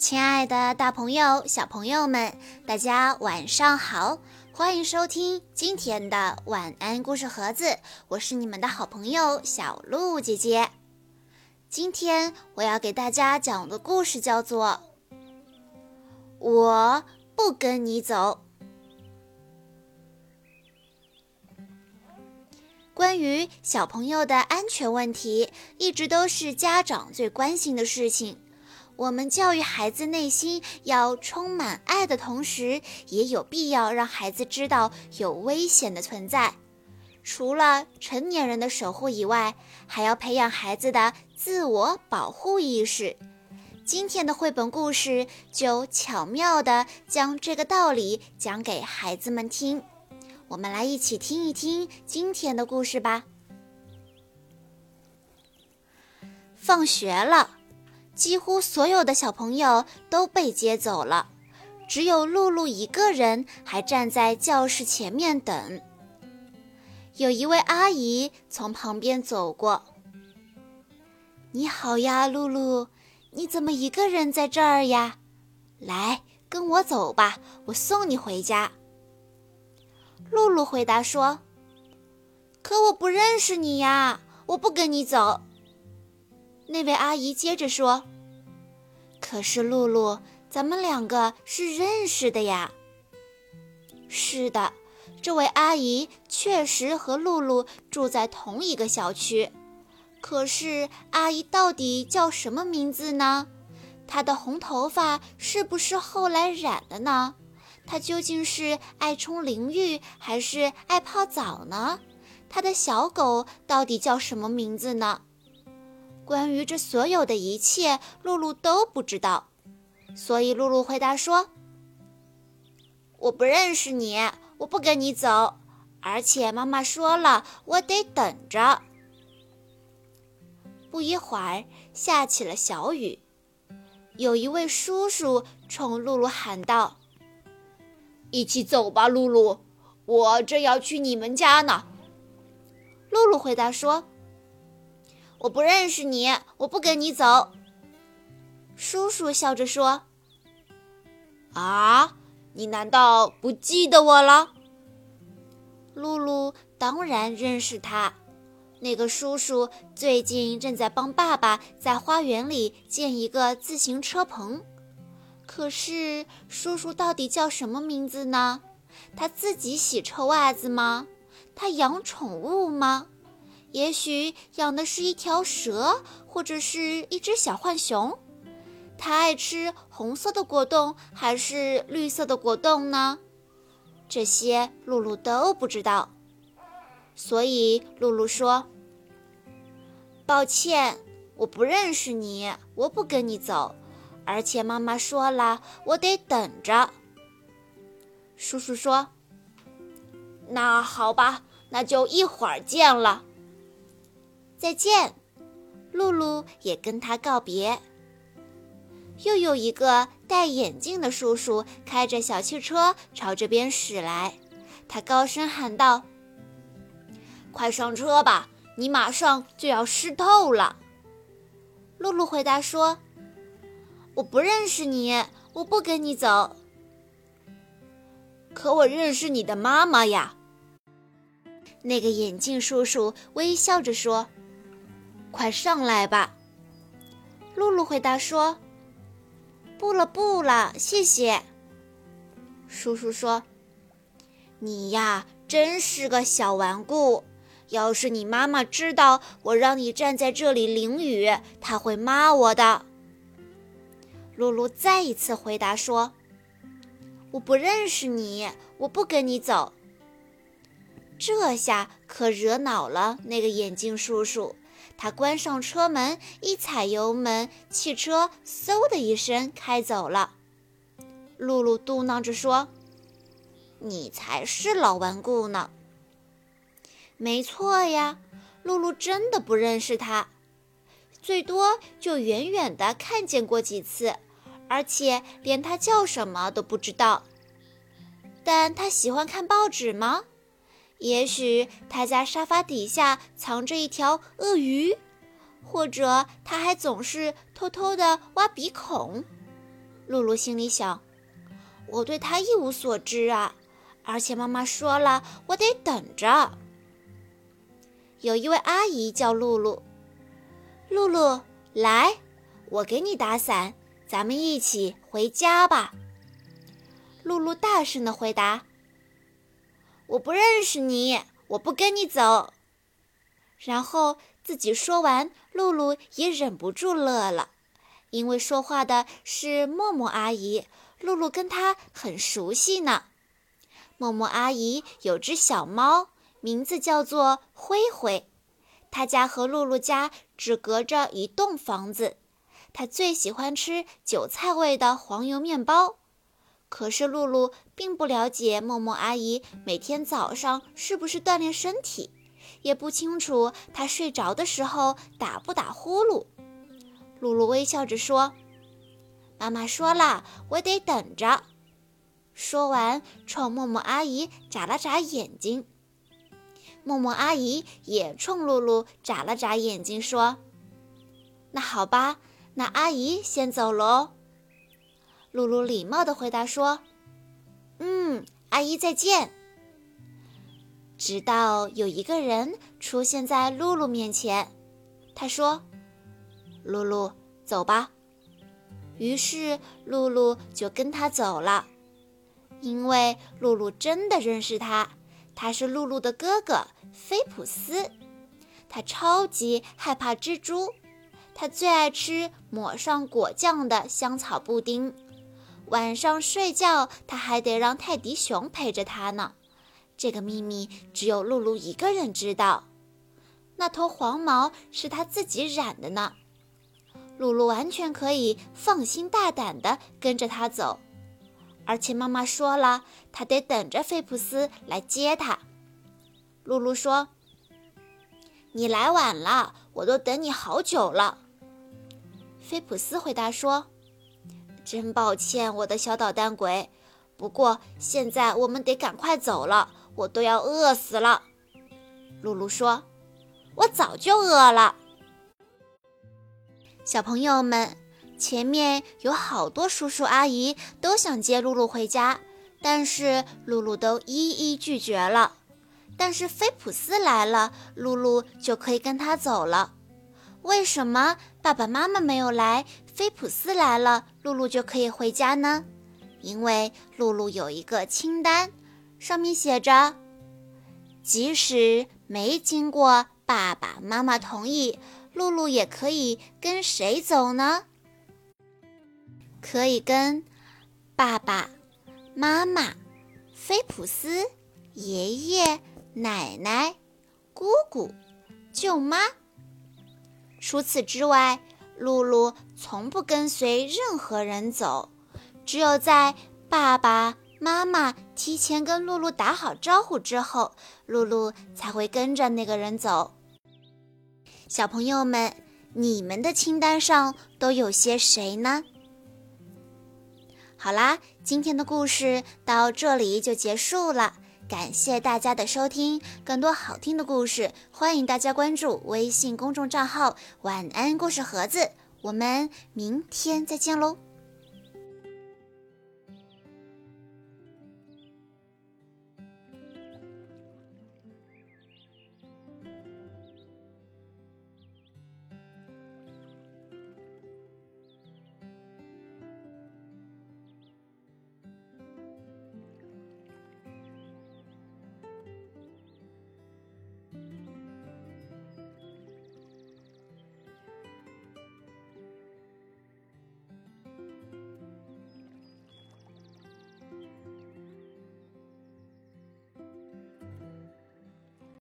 亲爱的，大朋友、小朋友们，大家晚上好！欢迎收听今天的晚安故事盒子，我是你们的好朋友小鹿姐姐。今天我要给大家讲的故事叫做《我不跟你走》。关于小朋友的安全问题，一直都是家长最关心的事情。我们教育孩子内心要充满爱的同时，也有必要让孩子知道有危险的存在。除了成年人的守护以外，还要培养孩子的自我保护意识。今天的绘本故事就巧妙地将这个道理讲给孩子们听。我们来一起听一听今天的故事吧。放学了。几乎所有的小朋友都被接走了，只有露露一个人还站在教室前面等。有一位阿姨从旁边走过。“你好呀，露露，你怎么一个人在这儿呀？来，跟我走吧，我送你回家。”露露回答说：“可我不认识你呀，我不跟你走。”那位阿姨接着说：“可是露露，咱们两个是认识的呀。”是的，这位阿姨确实和露露住在同一个小区。可是阿姨到底叫什么名字呢？她的红头发是不是后来染的呢？她究竟是爱冲淋浴还是爱泡澡呢？她的小狗到底叫什么名字呢？关于这所有的一切，露露都不知道，所以露露回答说：“我不认识你，我不跟你走，而且妈妈说了，我得等着。”不一会儿，下起了小雨，有一位叔叔冲露露喊道：“一起走吧，露露，我正要去你们家呢。”露露回答说。我不认识你，我不跟你走。叔叔笑着说：“啊，你难道不记得我了？”露露当然认识他。那个叔叔最近正在帮爸爸在花园里建一个自行车棚。可是，叔叔到底叫什么名字呢？他自己洗臭袜子吗？他养宠物吗？也许养的是一条蛇，或者是一只小浣熊。它爱吃红色的果冻还是绿色的果冻呢？这些露露都不知道。所以露露说：“抱歉，我不认识你，我不跟你走。而且妈妈说了，我得等着。”叔叔说：“那好吧，那就一会儿见了。”再见，露露也跟他告别。又有一个戴眼镜的叔叔开着小汽车朝这边驶来，他高声喊道：“快上车吧，你马上就要湿透了。”露露回答说：“我不认识你，我不跟你走。”可我认识你的妈妈呀。那个眼镜叔叔微笑着说。快上来吧，露露回答说：“不了，不了，谢谢。”叔叔说：“你呀，真是个小顽固。要是你妈妈知道我让你站在这里淋雨，她会骂我的。”露露再一次回答说：“我不认识你，我不跟你走。”这下可惹恼了那个眼镜叔叔。他关上车门，一踩油门，汽车嗖的一声开走了。露露嘟囔着说：“你才是老顽固呢。”没错呀，露露真的不认识他，最多就远远的看见过几次，而且连他叫什么都不知道。但他喜欢看报纸吗？也许他家沙发底下藏着一条鳄鱼，或者他还总是偷偷的挖鼻孔。露露心里想：“我对他一无所知啊，而且妈妈说了，我得等着。”有一位阿姨叫露露，露露，来，我给你打伞，咱们一起回家吧。露露大声的回答：“我不认识你，我不跟你走。”然后自己说完，露露也忍不住乐了，因为说话的是默默阿姨，露露跟她很熟悉呢。默默阿姨有只小猫，名字叫做灰灰，她家和露露家只隔着一栋房子。她最喜欢吃韭菜味的黄油面包。可是露露并不了解默默阿姨每天早上是不是锻炼身体，也不清楚她睡着的时候打不打呼噜。露露微笑着说：“妈妈说了，我得等着。”说完，冲默默阿姨眨了眨眼睛。默默阿姨也冲露露眨了眨眼睛，说：“那好吧，那阿姨先走喽。”露露礼貌地回答说：“嗯，阿姨再见。”直到有一个人出现在露露面前，他说：“露露，走吧。”于是露露就跟他走了，因为露露真的认识他，他是露露的哥哥菲普斯。他超级害怕蜘蛛，他最爱吃抹上果酱的香草布丁。晚上睡觉，他还得让泰迪熊陪着他呢。这个秘密只有露露一个人知道。那头黄毛是他自己染的呢。露露完全可以放心大胆地跟着他走，而且妈妈说了，他得等着菲普斯来接他。露露说：“你来晚了，我都等你好久了。”菲普斯回答说。真抱歉，我的小捣蛋鬼。不过现在我们得赶快走了，我都要饿死了。露露说：“我早就饿了。”小朋友们，前面有好多叔叔阿姨都想接露露回家，但是露露都一一拒绝了。但是菲普斯来了，露露就可以跟他走了。为什么爸爸妈妈没有来？菲普斯来了，露露就可以回家呢，因为露露有一个清单，上面写着，即使没经过爸爸妈妈同意，露露也可以跟谁走呢？可以跟爸爸妈妈、菲普斯、爷爷奶奶、姑姑、舅妈。除此之外。露露从不跟随任何人走，只有在爸爸妈妈提前跟露露打好招呼之后，露露才会跟着那个人走。小朋友们，你们的清单上都有些谁呢？好啦，今天的故事到这里就结束了，感谢大家的收听。更多好听的故事，欢迎大家关注微信公众账号“晚安故事盒子”。我们明天再见喽。